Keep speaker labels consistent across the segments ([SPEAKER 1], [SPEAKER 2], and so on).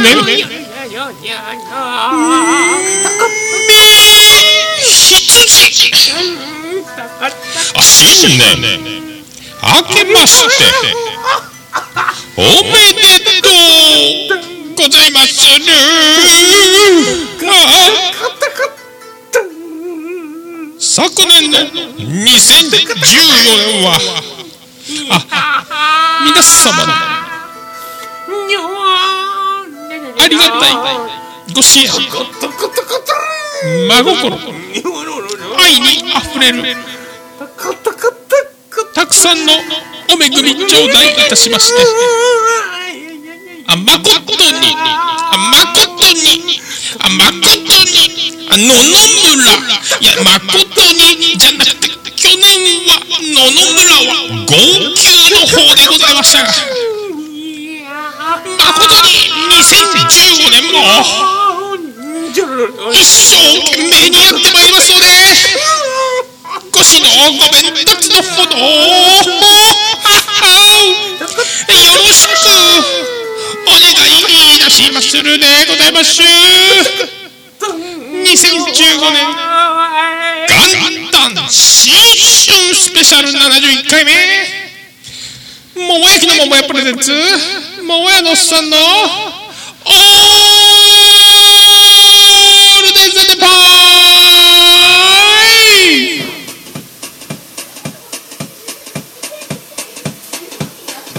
[SPEAKER 1] 年みあすごいね。明けまして。真心。愛にあふれる。たくさんのお恵み頂戴いたしまして。あまことに。あまことに。あまことに。あ野々村。いやまことにじゃなくて去年は野々村は号泣の方でございました。が誠に。2015年も。一生懸命にやってまいりますのでご指導ご鞭達のほどよろしくお願いいたします。るでございます2015年元旦新春スペシャル71回目。桃焼きの桃屋プレゼンツ。桃屋のおっさんの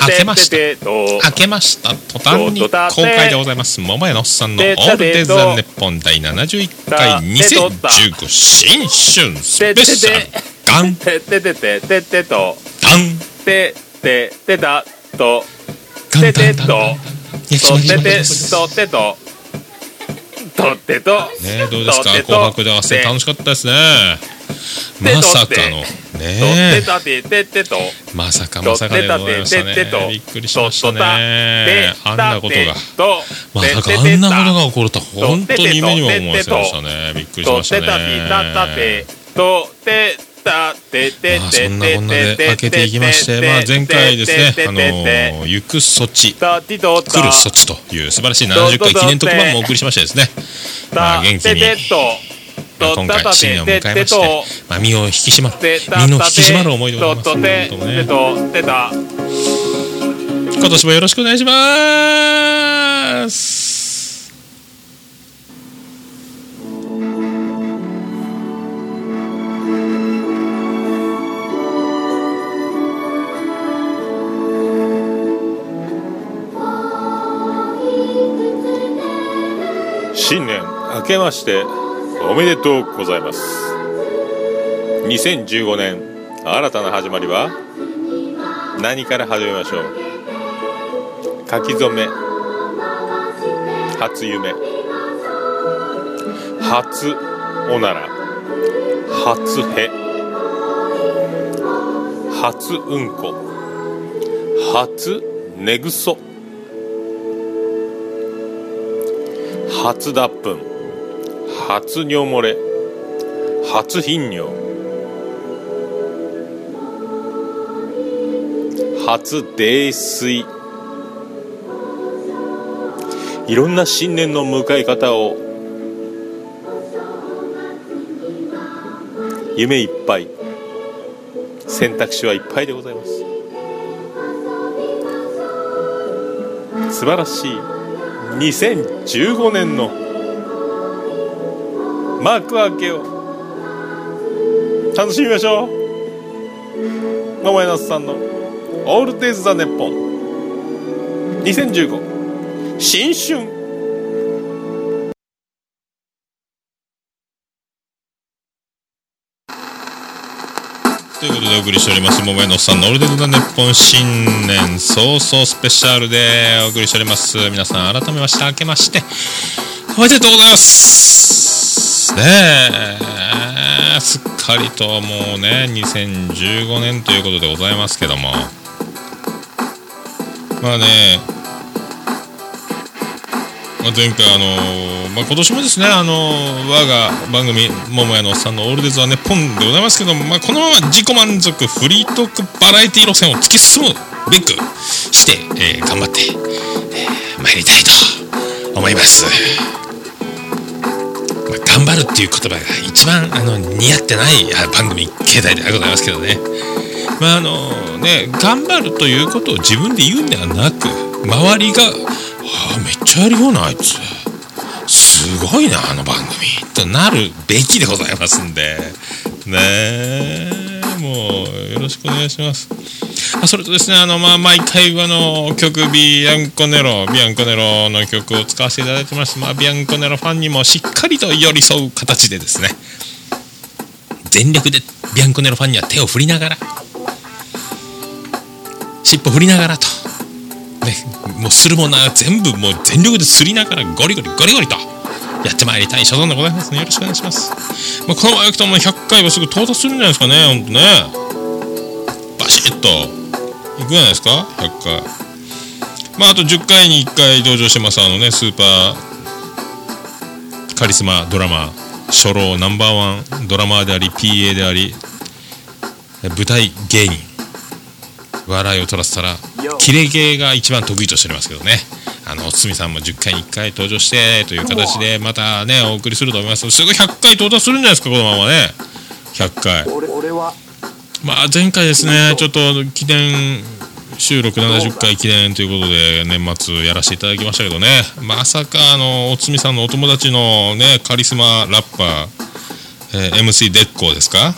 [SPEAKER 1] 明けました。明けました。途端に公開でございます。桃屋のおっさんの「オールデザ・ネッポン」第71回2015新春スペシャル。ガン。
[SPEAKER 2] ててててててと。
[SPEAKER 1] ガン。
[SPEAKER 2] てててたと。ててと。とてて
[SPEAKER 1] す
[SPEAKER 2] とてととてと。
[SPEAKER 1] ねどうですか？紅白で合戦楽しかったですね。
[SPEAKER 2] て
[SPEAKER 1] まさかの。ねまさかまさかでございましたね。びっくりしましたね。あんなことが。まさかあんなことが起こるとは本当に夢にも思いませんでしたね。びっくりしましたね
[SPEAKER 2] てとてた。てて
[SPEAKER 1] まあ
[SPEAKER 2] て
[SPEAKER 1] そんなこんなで開けていきまして、まあ、前回ですね、あのー行く措置、来る措置という素晴らしい70回記念特番もお送りしましてですね、まあ、元気に、今回新年を迎えまして、まあ、身を引き締まる、身の引き締まる思いでございます。今年もよろしくお願いします。
[SPEAKER 2] 新年明けましておめでとうございます。2015年新たな始まりは何から始めましょう？書き初め初夢。初おなら。初へ。初うんこ。初寝ぐそ。初脱粉。初尿漏れ。初頻尿。初泥酔。いろんな新年の迎え方を。夢いっぱい。選択肢はいっぱいでございます。素晴らしい。2015年の幕開けを楽しみましょう。桃屋のおっさんの「オールデイズ・ザ・ネッポン」2015新春。
[SPEAKER 1] ことでお送りしております桃屋のおっさんのオールデンズ・ザ・ネッポン新年早々スペシャルでお送りしております。皆さん改めまして明けましておめでとうございます。ねえすっかりともうね2015年ということでございますけども。まあねまあ、前回あのー、まあ、今年もですねあのー、我が番組「桃屋のおっさんのオールデザーネポン」でございますけども、まあ、このまま自己満足フリートークバラエティ路線を突き進むべくして、えー、頑張って、えー、参りたいと思います。まあ、頑張るっていう言葉が一番あの似合ってない番組形態でございますけどね。まああのね頑張るということを自分で言うんではなく周りが「あめっちゃやるよなあいつすごいなあの番組」となるべきでございますんで。ねえ。もうよろしくお願いします。あそれとですね、あの、まあ、毎回あの曲、ビアンコネロ、ビアンコネロの曲を使わせていただいてます。まあ、ビアンコネロファンにもしっかりと寄り添う形でですね、全力でビアンコネロファンには手を振りながら、尻尾振りながらと、ね、もうするものは全部もう全力ですりながらゴリゴリゴリゴリとやってまいりたい所存でございますね。よろしくお願いします。まあ、このままいくともう100回はすぐ到達するんじゃないですかね、ほんとね。バシッといくじゃないですか、100回。まあ、あと10回に1回登場してます、あのね、スーパーカリスマドラマ、初老ナンバーワンドラマーであり、PA であり、舞台芸人、笑いを取らせたら、キレゲーが一番得意としておりますけどね。あの、堤さんも10回に1回登場してという形で、またね、お送りすると思います。すぐ100回到達するんじゃないですか、このままね。100回。俺は。まあ、前回ですね、ちょっと記念収録70回記念ということで、年末やらせていただきましたけどね、まさか、あの、おつみさんのお友達のね、カリスマラッパー、えー、MC デッコーですか？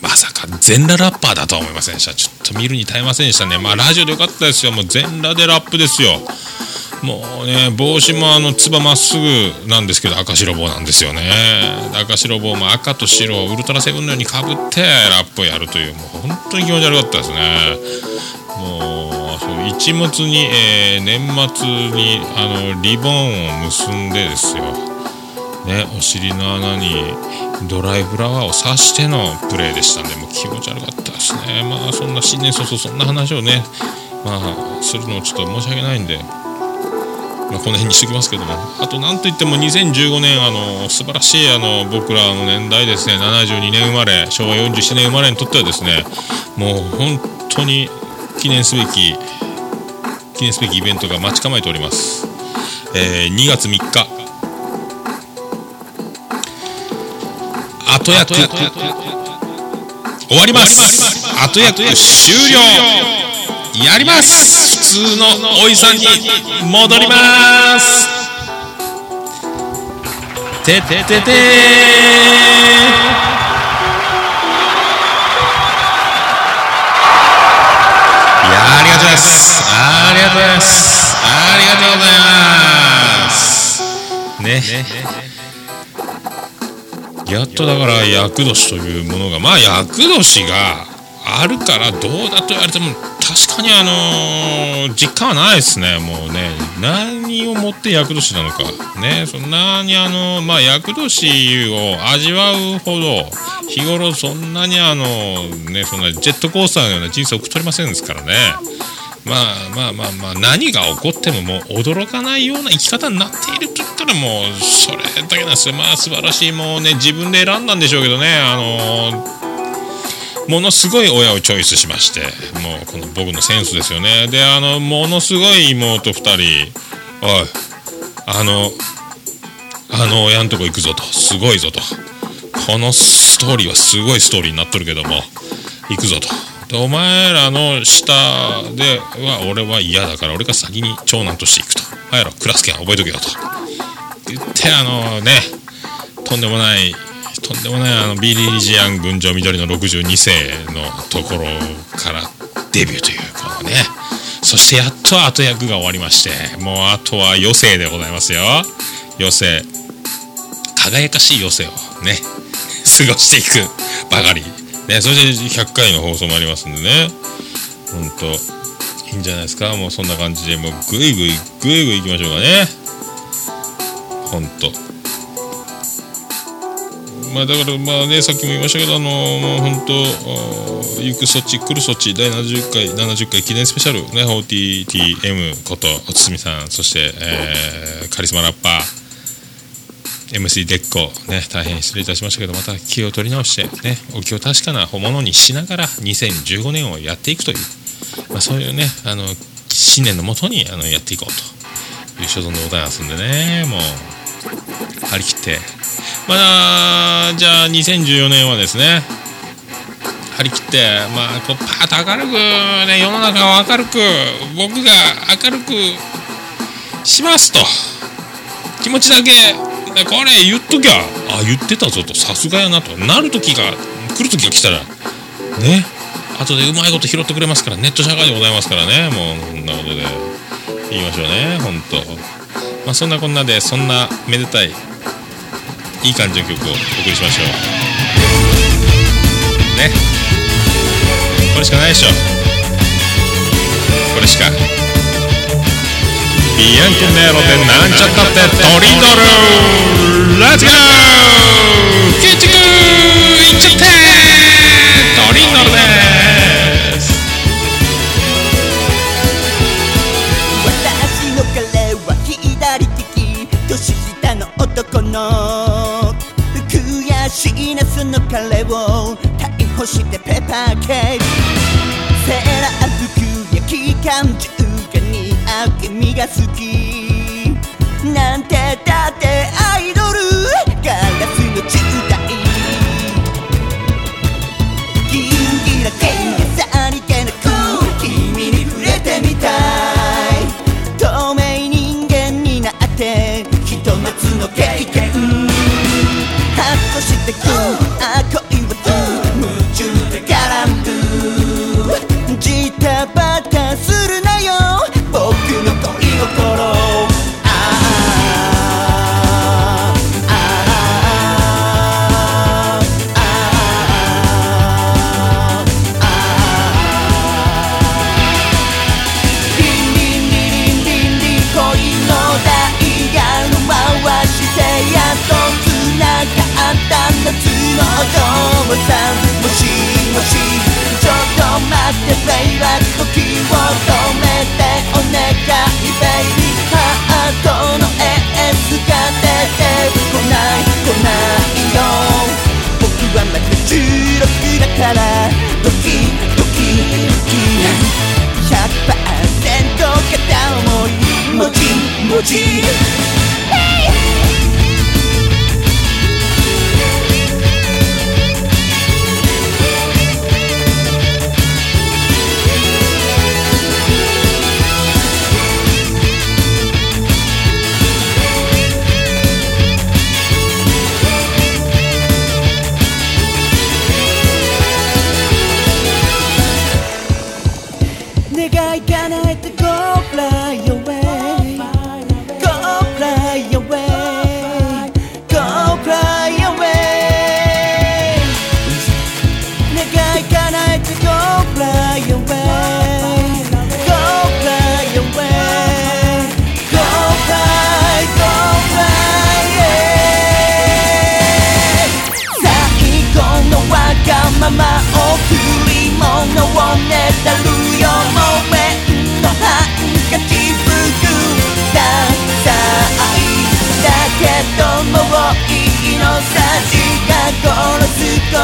[SPEAKER 1] まさか全裸ラッパーだとは思いませんでした。ちょっと見るに耐えませんでしたね。まあ、ラジオでよかったですよ。もう全裸でラップですよ。もうね、帽子もあの、つばまっすぐなんですけど、赤白帽なんですよね。赤白帽も赤と白をウルトラセブンのようにかぶってラップをやるという、もう本当に気持ち悪かったですね。もう、そう一物に、えー、年末にあのリボンを結んでですよ。ね、お尻の穴にドライフラワーを刺してのプレーでしたんで、もう気持ち悪かったですね。まあ、そんな新年早々そんな話をね、まあ、するのちょっと申し訳ないんで、まあ、この辺にしときますけども。あと何といっても2015年あの素晴らしいあの僕らの年代ですね。72年生まれ昭和47年生まれにとってはですね。もう本当に記念すべき記念すべきイベントが待ち構えております、えー、2月3日後役。終わります。後役終了。やります。普通のおいさんに戻ります。てててて。いやありがとうございます。ありがとうございます。ありがとうございます。ね。やっとだから厄年というものがまあ厄年があるからどうだと言われても確かにあのー、実感はないですねもうね。何をもって厄年なのか。ねそんなにあのまあ厄年を味わうほど日頃そんなにあのねそんなジェットコースターのような人生を送っておりませんですからね。まあまあまあまあ何が起こってももう驚かないような生き方になっていると言ったらもうそれだけなんですよ。まあ素晴らしいもうね自分で選んだんでしょうけどね。あのーものすごい親をチョイスしましてもうこの僕のセンスですよね。であのものすごい妹2人おいあのあの親のとこ行くぞと。すごいぞと。このストーリーはすごいストーリーになっとるけども行くぞと。でお前らの下では俺は嫌だから俺が先に長男として行くと。お前らクラス券覚えとけよと。言ってあのねとんでもないとんでもないあのビリ・ジアン群青緑の62世のところからデビューというこのね。そしてやっと後役が終わりましてもうあとは余生でございますよ。余生輝かしい余生をね過ごしていくばかり。ねそして100回の放送もありますんでね。ほんといいんじゃないですか？もうそんな感じでもうグイグイグイグイいきましょうかね。ほんと。まあだからまあねさっきも言いましたけどあのもう本当行く措置来る措置第70回70回記念スペシャルね OTTM ことおつみさんそして、えー、カリスマラッパー。MC デッコね大変失礼いたしましたけどまた気を取り直してねお気を確かなものにしながら2015年をやっていくという、まあ、そういうねあの信念のもとにあのやっていこうという所存でございますんでねもう張り切って。まあじゃあ2014年はですね張り切ってまあこうパーッと明るくね世の中を明るく僕が明るくしますと。気持ちだけこれ言っときゃあ言ってたぞとさすがやなと。なる時が来る時が来たらね。後でうまいこと拾ってくれますからネット社会でございますからね。もうそんなことで。言いましょうね本当。まあそんなこんなでそんなめでたいいい感じの曲をお送りしましょう。ね。これしかないでしょ。これしか。ビアンコネロでなんちゃったってトリドルレッツゴー建築いっちゃって。トリドルです。
[SPEAKER 3] 私の彼は左利き年下の男の。悔しいなその彼を逮捕してペーパーケーキセーラー服や機関銃。君が好き。なんて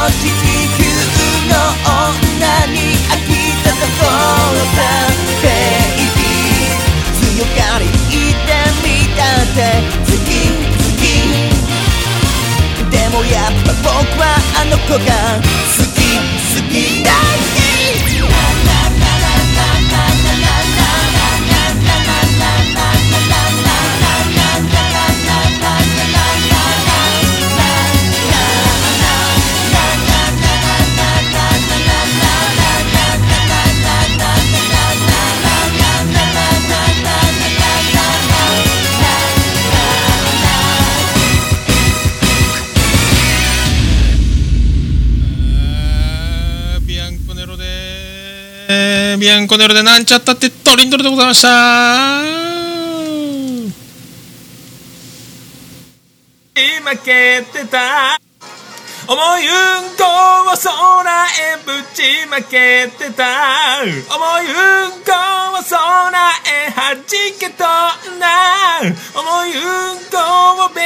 [SPEAKER 3] 地球の女に飽きたところさベイビー強がり言ってみたって好き好きでもやっぱ僕はあの子が好き好き大好き
[SPEAKER 1] えービアンコネロでなんちゃったってトリンドルでございました。
[SPEAKER 4] 負けてた。
[SPEAKER 5] 思いうんこを空へぶちまけてた。思いうんこを空へ弾けとんだ思いうんこを便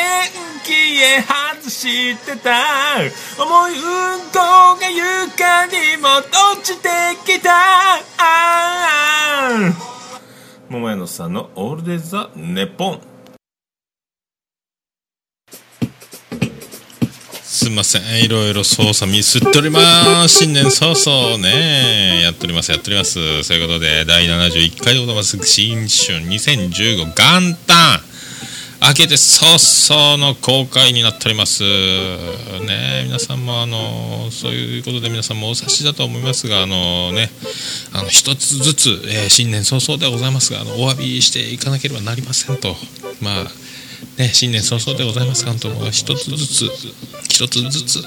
[SPEAKER 5] 器へ外してた。思いうんこが床にも落ちてきた。桃屋のさんのオールデイ・ザ・ネポン。
[SPEAKER 1] すいません。いろいろ操作ミスっております。新年早々ねやっておりますやっております。そういうことで第71回でございます。新春2015元旦。明けて早々の公開になっております。ね皆さんもあのそういうことで皆さんもお察しだと思いますがあのねあの一つずつ、えー新年早々ではございますがあのお詫びしていかなければなりませんと。まあね新年早々でございます。が本当も一つずつ一つずつ。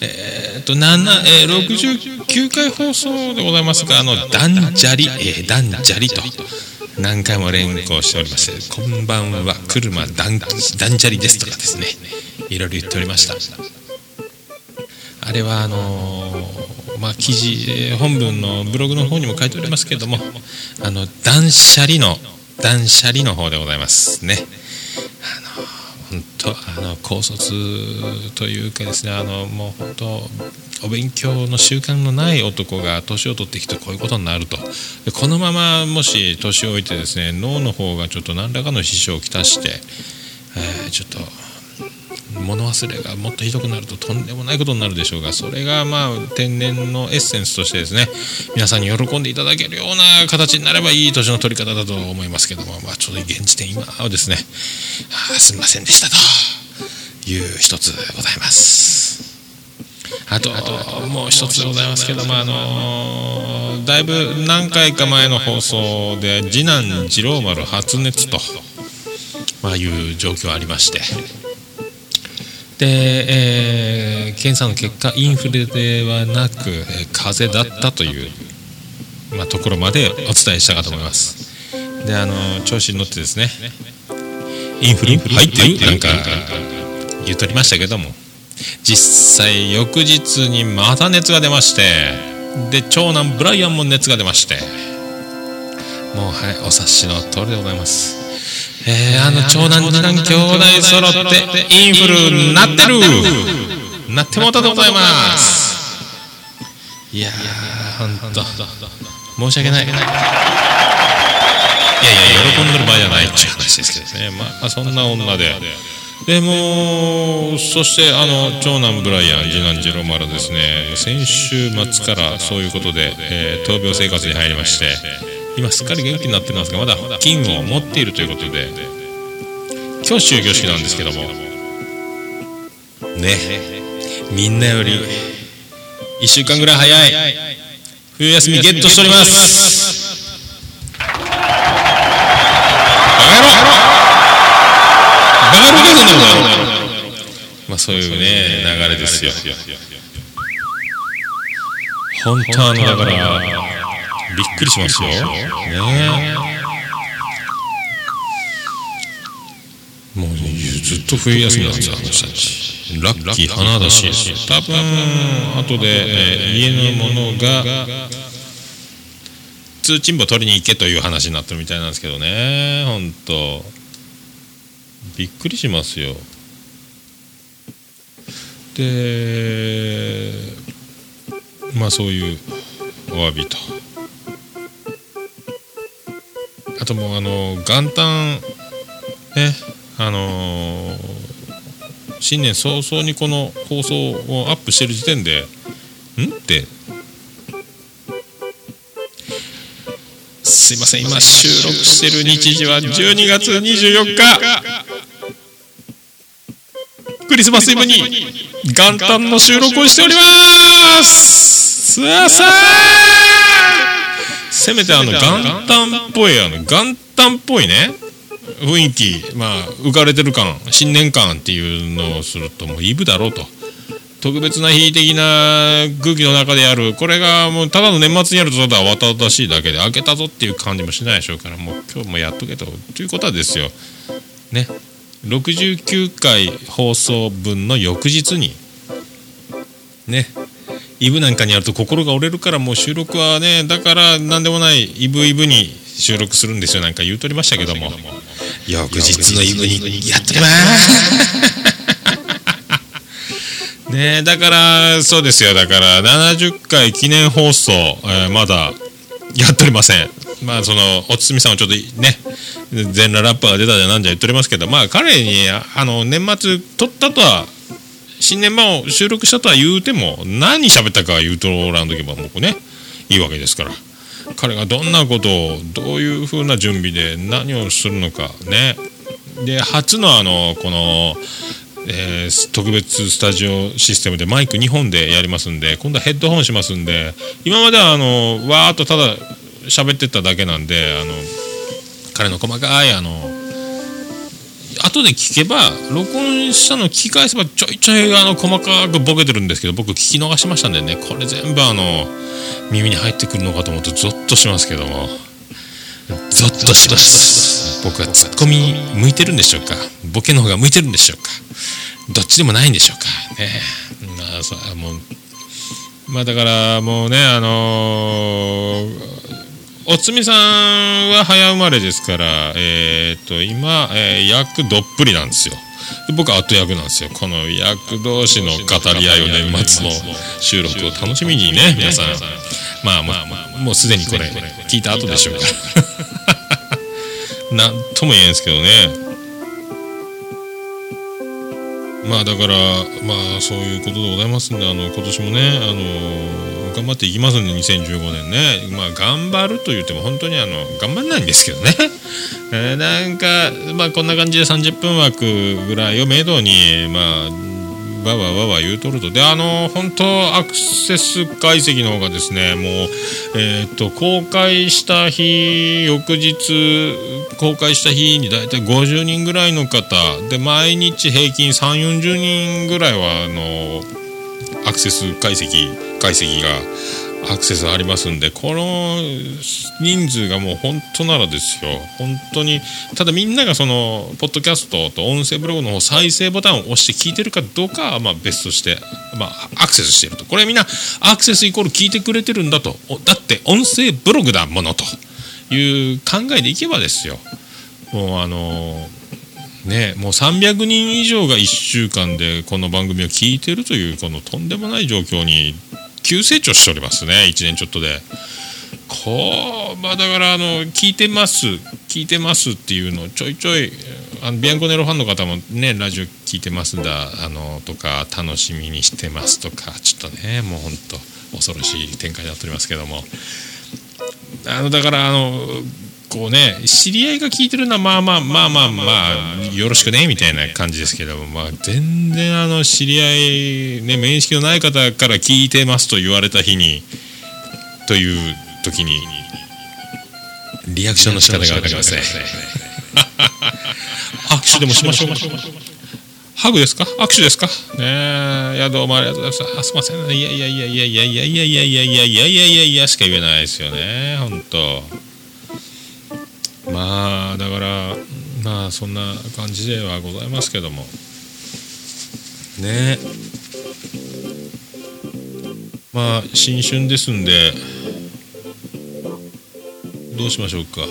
[SPEAKER 1] えーっと7、えー、69回放送でございますがあのダンジャリ、えー、ダンジャリと何回も連行しておりましてこんばんは車ダンダンジャリですとかですねいろいろ言っておりました。あれはあのーまあ記事本文のブログの方にも書いておりますけれどもあの断捨離の断捨離の方でございますね。あの本当あの高卒というかですねあのもう本当お勉強の習慣のない男が年を取ってきてこういうことになると。でこのままもし年を置いてですね脳の方がちょっと何らかの支障をきたして、えーちょっと物忘れがもっとひどくなるととんでもないことになるでしょうがそれがまあ天然のエッセンスとしてですね皆さんに喜んでいただけるような形になればいい年の取り方だと思いますけども、まあ、ちょうど現時点今はですねあすみませんでしたという一つございます。あとあともう一つでございますけども、あのだいぶ何回か前の放送で次男次郎丸発熱と、まあ、いう状況ありましてで、えー検査の結果インフレではなく、えー風邪だったという、まあ、ところまでお伝えしたかと思います。であの調子に乗ってですねインフル入ってるなんか言うとりましたけども実際翌日にまた熱が出ましてで長男ブライアンも熱が出ましてもうはいお察しの通りでございます。えー、あの長男次男兄弟揃ってインフルなってる。なってもうたでございます。いやーほんと。申し訳ない。いやいや喜んでる場合じゃないっていう話ですけどね。まあそんな女で。でもそしてあの長男ブライアン次男次郎丸ですね。先週末からそういうことで、えー闘病生活に入りまして今すっかり元気になってますがまだ金を持っているということで今日終業式なんですけども。ね。みんなより1週間ぐらい早い。冬休みゲットしております。バカ野郎。バカ野郎。まあそういうね流れですよ。本当あのだからびっくりしますよ。ねもうずっと冬休みなんですよあの人たちラッキー花だし。多分後で、えー家のものが通賃簿取りに行けという話になってるみたいなんですけどね。本当。びっくりしますよ。でまあそういうお詫びと。ともうあの元旦ねあのー新年早々にこの放送をアップしてる時点でん？って。すいません今収録してる日時は12月24日。クリスマスイブに元旦の収録をしております。さあさあせめてあの元旦っぽいあの元旦っぽいね。雰囲気まあ浮かれてる感新年感っていうのをするともうイブだろうと。特別な日的な空気の中でやる。これがもうただの年末にやるとただ慌ただしいだけで開けたぞっていう感じもしないでしょうからもう今日もやっとけとということはですよ。ね。69回放送分の翌日に。ねイブなんかにやると心が折れるからもう収録はねだから何でもないイブイブに収録するんですよなんか言うとりましたけども。翌日のイブにやってりますねだからそうですよ。だから70回記念放送、えーまだやっておりません。まあそのおつみさんはちょっとね全裸ラッパーが出たじゃなんじゃ言っておりますけどまあ彼にあの年末撮ったとは新年版を収録したとは言うても何喋ったか言うとらんとけばもうねいいわけですから。彼がどんなことをどういうふうな準備で何をするのかね。で初のあのこの、えー特別スタジオシステムでマイク2本でやりますんで今度はヘッドホンしますんで今まではあのわーっとただ喋ってただけなんであの彼の細かいあの後で聞けば録音したの聞き返せばちょいちょいあの細かくボケてるんですけど僕聞き逃しましたんでね。これ全部あの耳に入ってくるのかと思うとゾッとしますけども。ゾッとします。僕はツッコミ向いてるんでしょうか。ボケの方が向いてるんでしょうか。どっちでもないんでしょうか。ね。まあそうもうまあだからもうねあのーおつみさんは早生まれですから、えー、と今、えー役どっぷりなんですよ。で僕は後役なんですよ。この役同士の語り合いを年末の収録を楽しみにね皆さん。まあまあまあもうすでにこれ聞いた後でしょうか。なんとも言えんですけどね。まあだからまあそういうことでございますんであの今年もねあの頑張っていきますんで2015年ね。まあ頑張ると言っても本当にあの頑張んないんですけどね、えーなんかまあこんな感じで30分枠ぐらいをめどにまあわわわわ言うとると。であの本当アクセス解析の方がですねもうえーっと公開した日翌日公開した日に大体50人ぐらいの方。で毎日平均3 4 0人ぐらいはあのアクセス解析解析がアクセスありますんでこの人数がもう本当ならですよ。本当にただみんながそのポッドキャストと音声ブログの方再生ボタンを押して聞いてるかどうかはまあ別として、まあ、アクセスしてると。これみんなアクセスイコール聞いてくれてるんだと。だって音声ブログだものと。いう考えでいけばですよ。もうあのねもう300人以上が1週間でこの番組を聞いてるというこのとんでもない状況に急成長しておりますね1年ちょっとで。こうまあだからあの聞いてます聞いてますっていうのをちょいちょいあのビアンコネロファンの方もねラジオ聞いてますんだあのとか楽しみにしてますとかちょっとねもうほんと恐ろしい展開になっておりますけどもあのだからあのこうね知り合いが聞いてるのはまあまあまあまあまあよろしくねみたいな感じですけどもまあ全然あの知り合いね面識のない方から聞いてますと言われた日にという時にリアクションの仕方が分かりません。握手でもしましょう。ハグですか？握手ですか？ねえいやどうもありがとうございます。あすいません。いやいやいやいやいやいやいやいやいやいやいやいやいやいやしか言えないですよね本当まあだからまあそんな感じではございますけども。ね。まあ新春ですんでどうしましょうか。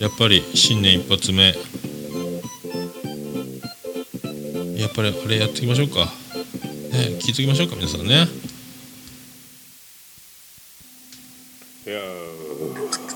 [SPEAKER 1] やっぱり新年一発目。やっぱりあれやっていきましょうか。ね聞いておきましょうか皆さんね。Yo.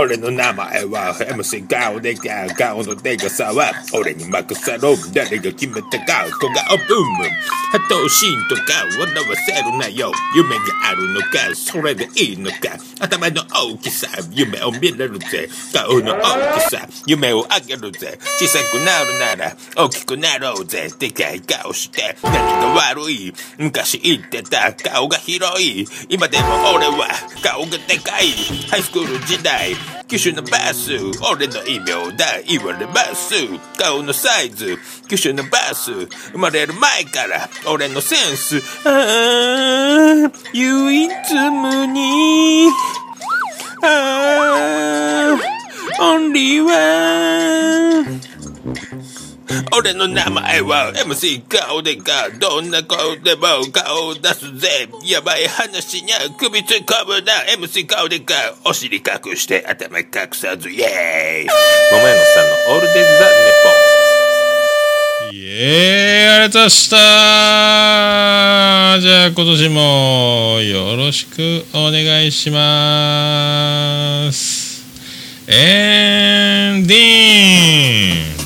[SPEAKER 2] 俺の名前は MC 顔でか顔のでかさは俺に任せろ誰が決めたか小顔ブーム。波頭心とか笑わせるなよ。夢があるのかそれでいいのか。頭の大きさ夢を見れるぜ。顔の大きさ夢をあげるぜ。小さくなるなら大きくなろうぜ。でかい顔して何が悪い昔言ってた顔が広い。今でも俺は顔がでかい。ハイスクール時代機種のバス。俺の異名だ言われます。顔のサイズ。機種のバス。生まれる前から。俺のセンス。ああ唯一無二。ああオンリーワン。俺の名前は MC 顔でかどんな顔でも顔を出すぜやばい話にゃ首突っ込むな。MC 顔でかお尻隠して頭隠さずイエーイ。桃屋のさんのオールデイズ・ザ・ネ
[SPEAKER 1] イエーイありがとうございました。じゃあ今年もよろしくお願いします。エンディング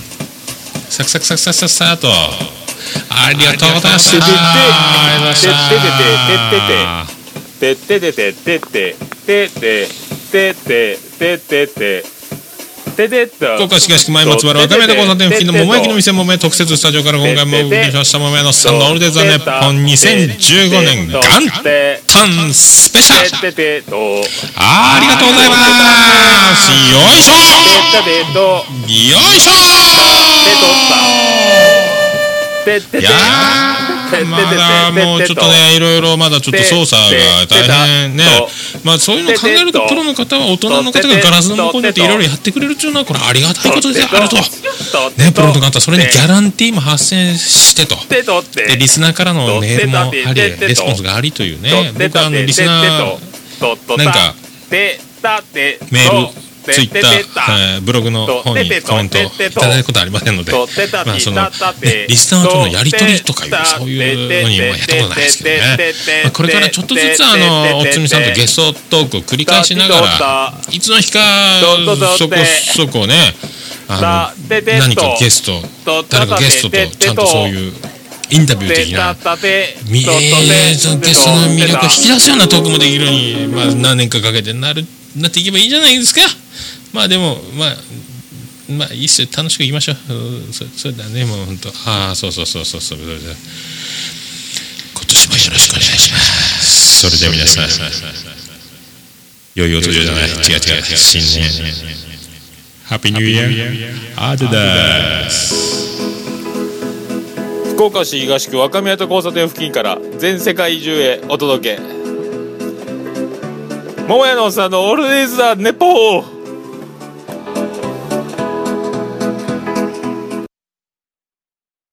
[SPEAKER 1] サクサクサクサクサクサクとありがとうございましたありがとうございました
[SPEAKER 4] てっててててててててててててててと
[SPEAKER 1] 福岡市東区前松原若宮と交差点付近の桃焼きの店桃屋特設スタジオから今回もお送りしました桃屋のさんのオールデ・ザ・ネッポン2015年元旦スペシャル
[SPEAKER 4] ててと
[SPEAKER 1] ありがとうございますよいしょよいしょ
[SPEAKER 4] ててて
[SPEAKER 1] いやーまだもうちょっとねいろいろまだちょっと操作が大変ね。まあそういうの考えるとプロの方は大人の方がガラスの向こうにいていろいろやってくれるっていうのはこれありがたいことであると。ねプロの方それにギャランティーも発生してと。でリスナーからのメールもありレスポンスがありというね。僕はあのリスナーなんかメールツイッター、えーブログの方にコメントいただくことはありませんので、まあそのね、リスナーとのやり取りとかいうそういうのにはやったことないですけどね、まあ、これからちょっとずつあのおつみさんとゲストトークを繰り返しながらいつの日かそこそこねあの何かゲスト誰かゲストとちゃんとそういうインタビュー的なみえーゲストの魅力を引き出すようなトークもできるように、まあ、何年かかけてなるなっていけばいいじゃないですか。まあでもまあまあいいっすよ楽しくいきましょう。うんそそうだねもう本当。ああそうそうそうそうそう。それで今年もよろしくお願いします。それでは皆さん良いお年を。じゃない違う違う。新年。ハッピーニューイヤーアデダス。
[SPEAKER 4] 福岡市東区若宮と交差点付近から全世界中へお届け桃屋のおっさんのオールデイズ・ザ・ネポー。